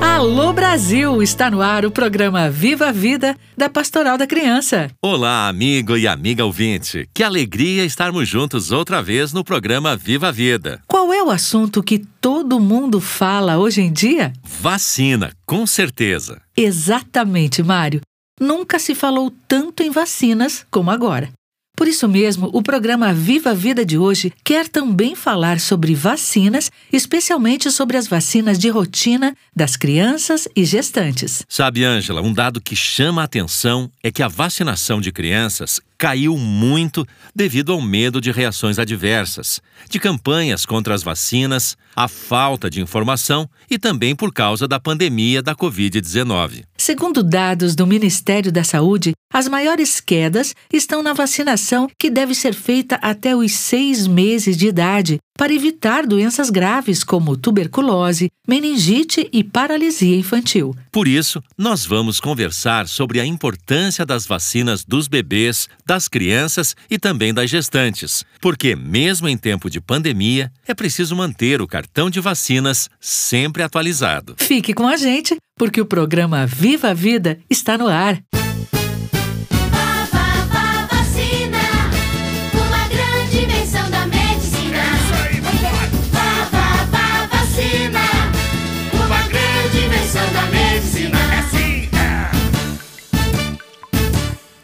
Alô Brasil! Está no ar o programa Viva a Vida da Pastoral da Criança. Olá, amigo e amiga ouvinte. Que alegria estarmos juntos outra vez no programa Viva a Vida. Qual é o assunto que todo mundo fala hoje em dia? Vacina, com certeza. Exatamente, Mário. Nunca se falou tanto em vacinas como agora. Por isso mesmo, o programa Viva a Vida de hoje quer também falar sobre vacinas, especialmente sobre as vacinas de rotina das crianças e gestantes. Sabe, Ângela, um dado que chama a atenção é que a vacinação de crianças caiu muito devido ao medo de reações adversas, de campanhas contra as vacinas, a falta de informação e também por causa da pandemia da Covid-19. Segundo dados do Ministério da Saúde, as maiores quedas estão na vacinação que deve ser feita até os seis meses de idade para evitar doenças graves como tuberculose, meningite e paralisia infantil. Por isso, nós vamos conversar sobre a importância das vacinas dos bebês, das crianças e também das gestantes. Porque, mesmo em tempo de pandemia, é preciso manter o cartão de vacinas sempre atualizado. Fique com a gente, porque o programa Viva a Vida está no ar.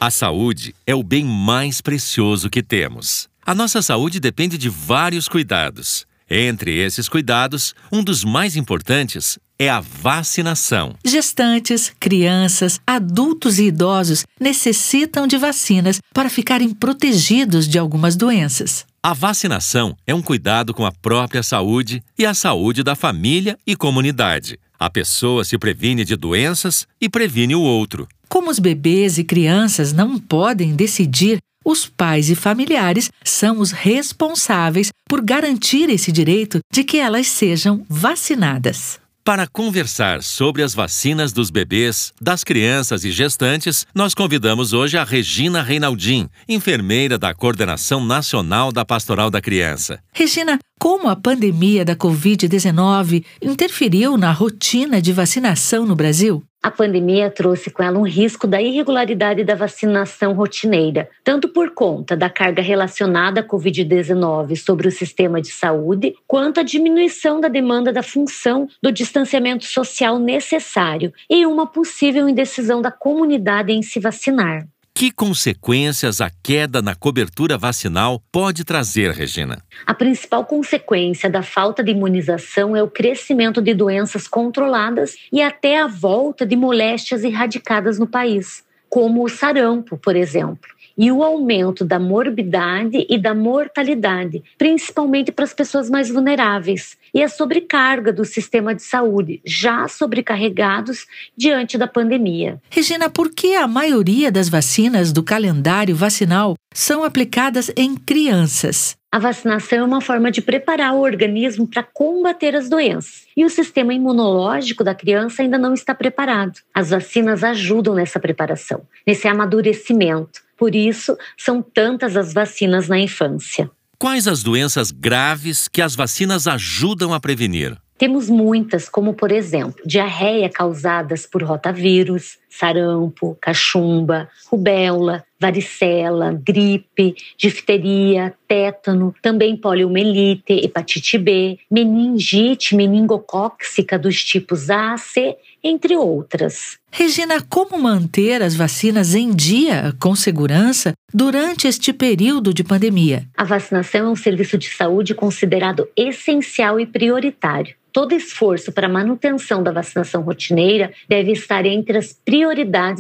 A saúde é o bem mais precioso que temos. A nossa saúde depende de vários cuidados. Entre esses cuidados, um dos mais importantes é a vacinação. Gestantes, crianças, adultos e idosos necessitam de vacinas para ficarem protegidos de algumas doenças. A vacinação é um cuidado com a própria saúde e a saúde da família e comunidade. A pessoa se previne de doenças e previne o outro. Como os bebês e crianças não podem decidir, os pais e familiares são os responsáveis por garantir esse direito de que elas sejam vacinadas. Para conversar sobre as vacinas dos bebês, das crianças e gestantes, nós convidamos hoje a Regina Reinaldim, enfermeira da Coordenação Nacional da Pastoral da Criança. Regina, como a pandemia da Covid-19 interferiu na rotina de vacinação no Brasil? A pandemia trouxe com ela um risco da irregularidade da vacinação rotineira, tanto por conta da carga relacionada à Covid-19 sobre o sistema de saúde, quanto a diminuição da demanda da função do distanciamento social necessário e uma possível indecisão da comunidade em se vacinar. Que consequências a queda na cobertura vacinal pode trazer, Regina? A principal consequência da falta de imunização é o crescimento de doenças controladas e até a volta de moléstias erradicadas no país, como o sarampo, por exemplo e o aumento da morbidade e da mortalidade, principalmente para as pessoas mais vulneráveis, e a sobrecarga do sistema de saúde, já sobrecarregados diante da pandemia. Regina, por que a maioria das vacinas do calendário vacinal são aplicadas em crianças? A vacinação é uma forma de preparar o organismo para combater as doenças. E o sistema imunológico da criança ainda não está preparado. As vacinas ajudam nessa preparação, nesse amadurecimento. Por isso, são tantas as vacinas na infância. Quais as doenças graves que as vacinas ajudam a prevenir? Temos muitas, como por exemplo, diarreia causadas por rotavírus, sarampo, cachumba, rubéola, varicela, gripe, difteria, tétano, também poliomielite, hepatite B, meningite meningocóxica dos tipos A, C, entre outras. Regina, como manter as vacinas em dia com segurança durante este período de pandemia? A vacinação é um serviço de saúde considerado essencial e prioritário todo esforço para a manutenção da vacinação rotineira deve estar entre as prioridades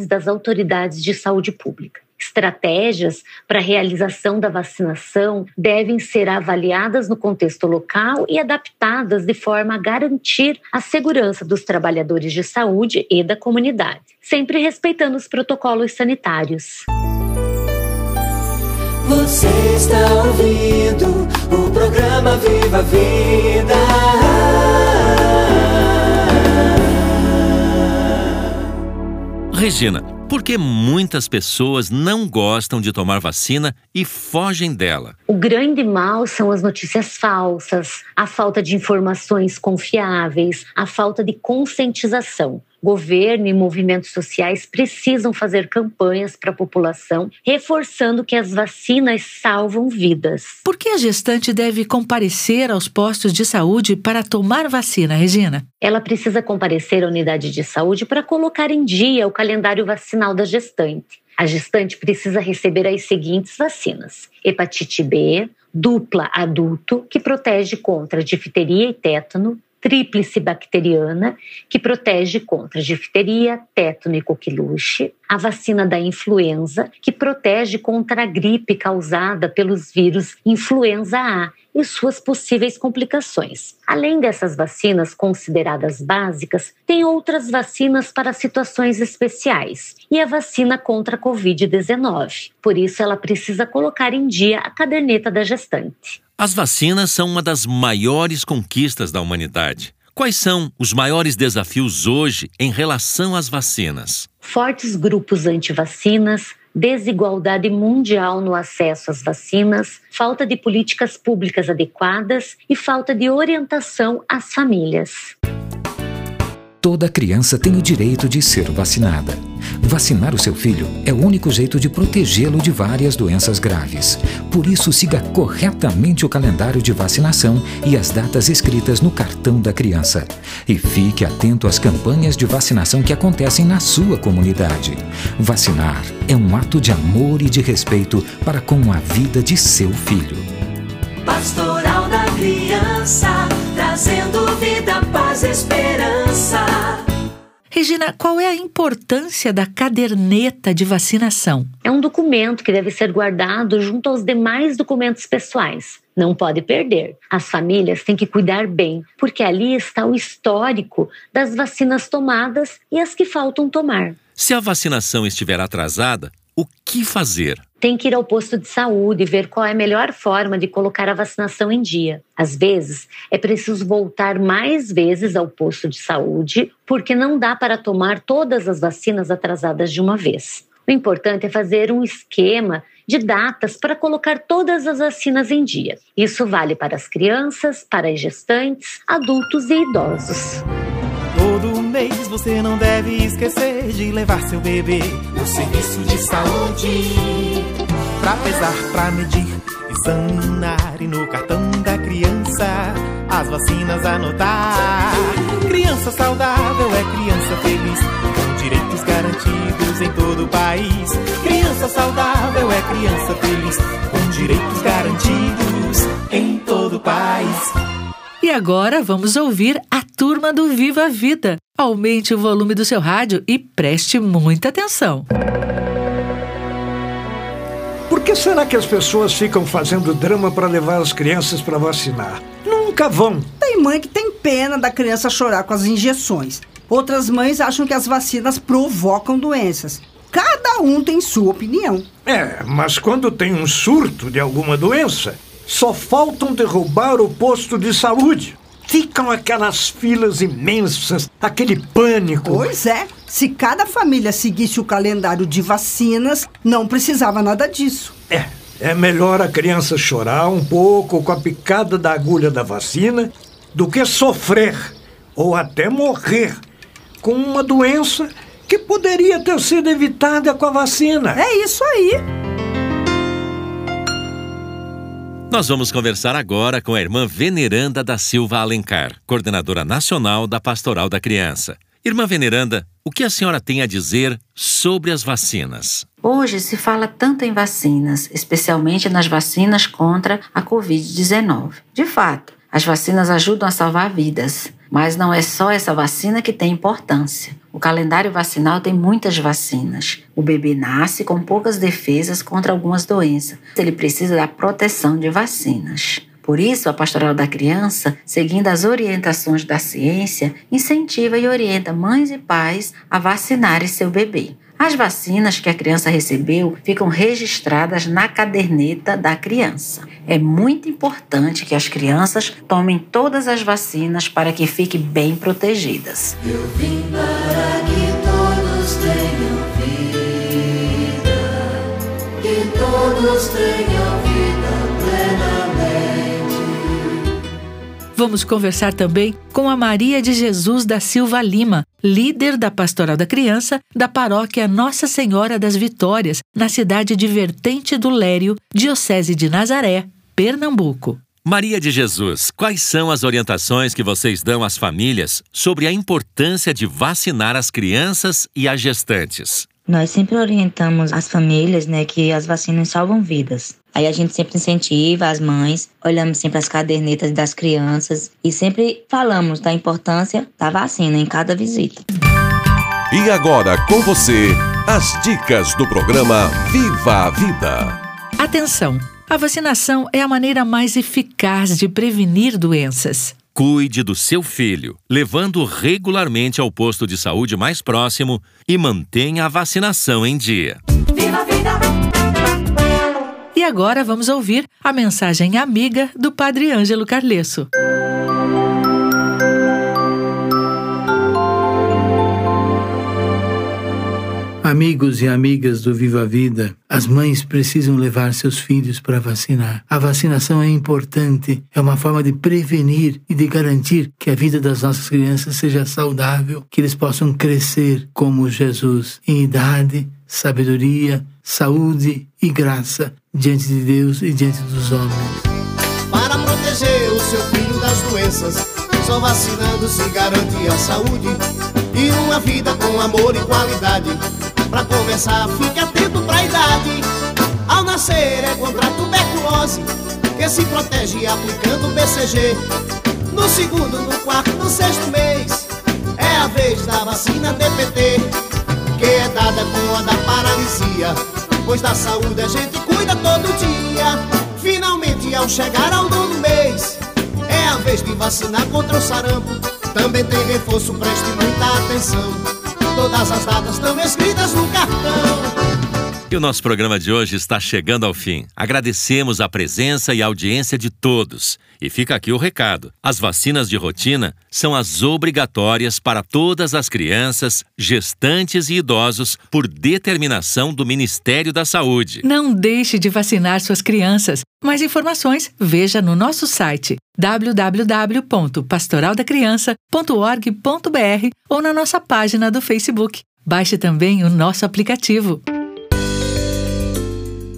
das autoridades de saúde pública. Estratégias para a realização da vacinação devem ser avaliadas no contexto local e adaptadas de forma a garantir a segurança dos trabalhadores de saúde e da comunidade, sempre respeitando os protocolos sanitários. Você está ouvindo o programa Viva Vida. Regina, por que muitas pessoas não gostam de tomar vacina e fogem dela? O grande mal são as notícias falsas, a falta de informações confiáveis, a falta de conscientização governo e movimentos sociais precisam fazer campanhas para a população, reforçando que as vacinas salvam vidas. Por que a gestante deve comparecer aos postos de saúde para tomar vacina, Regina? Ela precisa comparecer à unidade de saúde para colocar em dia o calendário vacinal da gestante. A gestante precisa receber as seguintes vacinas: hepatite B, dupla adulto, que protege contra difteria e tétano, tríplice bacteriana, que protege contra difteria, tétano e coqueluche, a vacina da influenza, que protege contra a gripe causada pelos vírus influenza A e suas possíveis complicações. Além dessas vacinas consideradas básicas, tem outras vacinas para situações especiais e a vacina contra a Covid-19. Por isso, ela precisa colocar em dia a caderneta da gestante. As vacinas são uma das maiores conquistas da humanidade. Quais são os maiores desafios hoje em relação às vacinas? Fortes grupos anti-vacinas, desigualdade mundial no acesso às vacinas, falta de políticas públicas adequadas e falta de orientação às famílias. Toda criança tem o direito de ser vacinada. Vacinar o seu filho é o único jeito de protegê-lo de várias doenças graves. Por isso, siga corretamente o calendário de vacinação e as datas escritas no cartão da criança. E fique atento às campanhas de vacinação que acontecem na sua comunidade. Vacinar é um ato de amor e de respeito para com a vida de seu filho. Pastoral da Criança, trazendo vida, paz, esperança. Regina, qual é a importância da caderneta de vacinação? É um documento que deve ser guardado junto aos demais documentos pessoais. Não pode perder. As famílias têm que cuidar bem, porque ali está o histórico das vacinas tomadas e as que faltam tomar. Se a vacinação estiver atrasada, o que fazer? Tem que ir ao posto de saúde e ver qual é a melhor forma de colocar a vacinação em dia. Às vezes, é preciso voltar mais vezes ao posto de saúde, porque não dá para tomar todas as vacinas atrasadas de uma vez. O importante é fazer um esquema de datas para colocar todas as vacinas em dia. Isso vale para as crianças, para as gestantes, adultos e idosos. Mês você não deve esquecer de levar seu bebê no serviço de saúde. Pra pesar, pra medir, examinar e no cartão da criança as vacinas anotar. Criança saudável é criança feliz, com direitos garantidos em todo o país. Criança saudável é criança feliz, com direitos garantidos em todo o país. E agora vamos ouvir a turma do Viva a Vida. Aumente o volume do seu rádio e preste muita atenção. Por que será que as pessoas ficam fazendo drama para levar as crianças para vacinar? Nunca vão. Tem mãe que tem pena da criança chorar com as injeções. Outras mães acham que as vacinas provocam doenças. Cada um tem sua opinião. É, mas quando tem um surto de alguma doença, só faltam derrubar o posto de saúde. Ficam aquelas filas imensas, aquele pânico. Pois é, se cada família seguisse o calendário de vacinas, não precisava nada disso. É, é melhor a criança chorar um pouco com a picada da agulha da vacina do que sofrer ou até morrer com uma doença que poderia ter sido evitada com a vacina. É isso aí. Nós vamos conversar agora com a irmã Veneranda da Silva Alencar, coordenadora nacional da Pastoral da Criança. Irmã Veneranda, o que a senhora tem a dizer sobre as vacinas? Hoje se fala tanto em vacinas, especialmente nas vacinas contra a Covid-19. De fato, as vacinas ajudam a salvar vidas, mas não é só essa vacina que tem importância. O calendário vacinal tem muitas vacinas. O bebê nasce com poucas defesas contra algumas doenças. Ele precisa da proteção de vacinas. Por isso, a Pastoral da Criança, seguindo as orientações da ciência, incentiva e orienta mães e pais a vacinarem seu bebê. As vacinas que a criança recebeu ficam registradas na caderneta da criança. É muito importante que as crianças tomem todas as vacinas para que fiquem bem protegidas. Todos tenham vida Vamos conversar também com a Maria de Jesus da Silva Lima, líder da Pastoral da Criança da paróquia Nossa Senhora das Vitórias, na cidade de Vertente do Lério, Diocese de Nazaré, Pernambuco. Maria de Jesus, quais são as orientações que vocês dão às famílias sobre a importância de vacinar as crianças e as gestantes? Nós sempre orientamos as famílias, né, que as vacinas salvam vidas. Aí a gente sempre incentiva as mães, olhamos sempre as cadernetas das crianças e sempre falamos da importância da vacina em cada visita. E agora com você, as dicas do programa Viva a Vida. Atenção! A vacinação é a maneira mais eficaz de prevenir doenças. Cuide do seu filho, levando regularmente ao posto de saúde mais próximo e mantenha a vacinação em dia. E agora vamos ouvir a mensagem amiga do Padre Ângelo Carlesso. Amigos e amigas do Viva a Vida, as mães precisam levar seus filhos para vacinar. A vacinação é importante, é uma forma de prevenir e de garantir que a vida das nossas crianças seja saudável, que eles possam crescer como Jesus, em idade, sabedoria, saúde e graça diante de Deus e diante dos homens. Para proteger o seu filho das doenças, só vacinando se garante a saúde e uma vida com amor e qualidade. Pra começar, fique atento pra idade. Ao nascer é contra a tuberculose, que se protege aplicando BCG. No segundo, no quarto, no sexto mês, é a vez da vacina DPT, que é dada com a da paralisia. Pois da saúde a gente cuida todo dia. Finalmente, ao chegar ao nono mês, é a vez de vacinar contra o sarampo. Também tem reforço, preste muita atenção. Todas as datas estão escritas no cartão. E o nosso programa de hoje está chegando ao fim. Agradecemos a presença e audiência de todos. E fica aqui o recado: as vacinas de rotina são as obrigatórias para todas as crianças, gestantes e idosos por determinação do Ministério da Saúde. Não deixe de vacinar suas crianças. Mais informações, veja no nosso site www.pastoraldacriança.org.br ou na nossa página do Facebook. Baixe também o nosso aplicativo.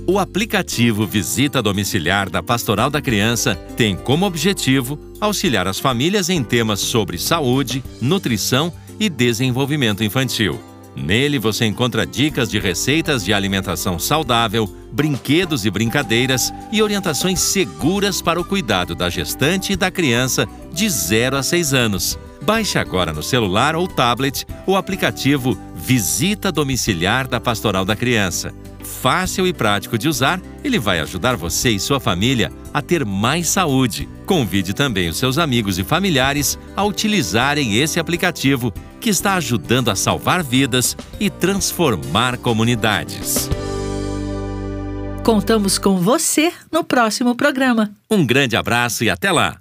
O aplicativo Visita Domiciliar da Pastoral da Criança tem como objetivo auxiliar as famílias em temas sobre saúde, nutrição e desenvolvimento infantil. Nele você encontra dicas de receitas de alimentação saudável, brinquedos e brincadeiras e orientações seguras para o cuidado da gestante e da criança de 0 a 6 anos. Baixe agora no celular ou tablet o aplicativo Visita Domiciliar da Pastoral da Criança. Fácil e prático de usar, ele vai ajudar você e sua família a ter mais saúde. Convide também os seus amigos e familiares a utilizarem esse aplicativo que está ajudando a salvar vidas e transformar comunidades. Contamos com você no próximo programa. Um grande abraço e até lá!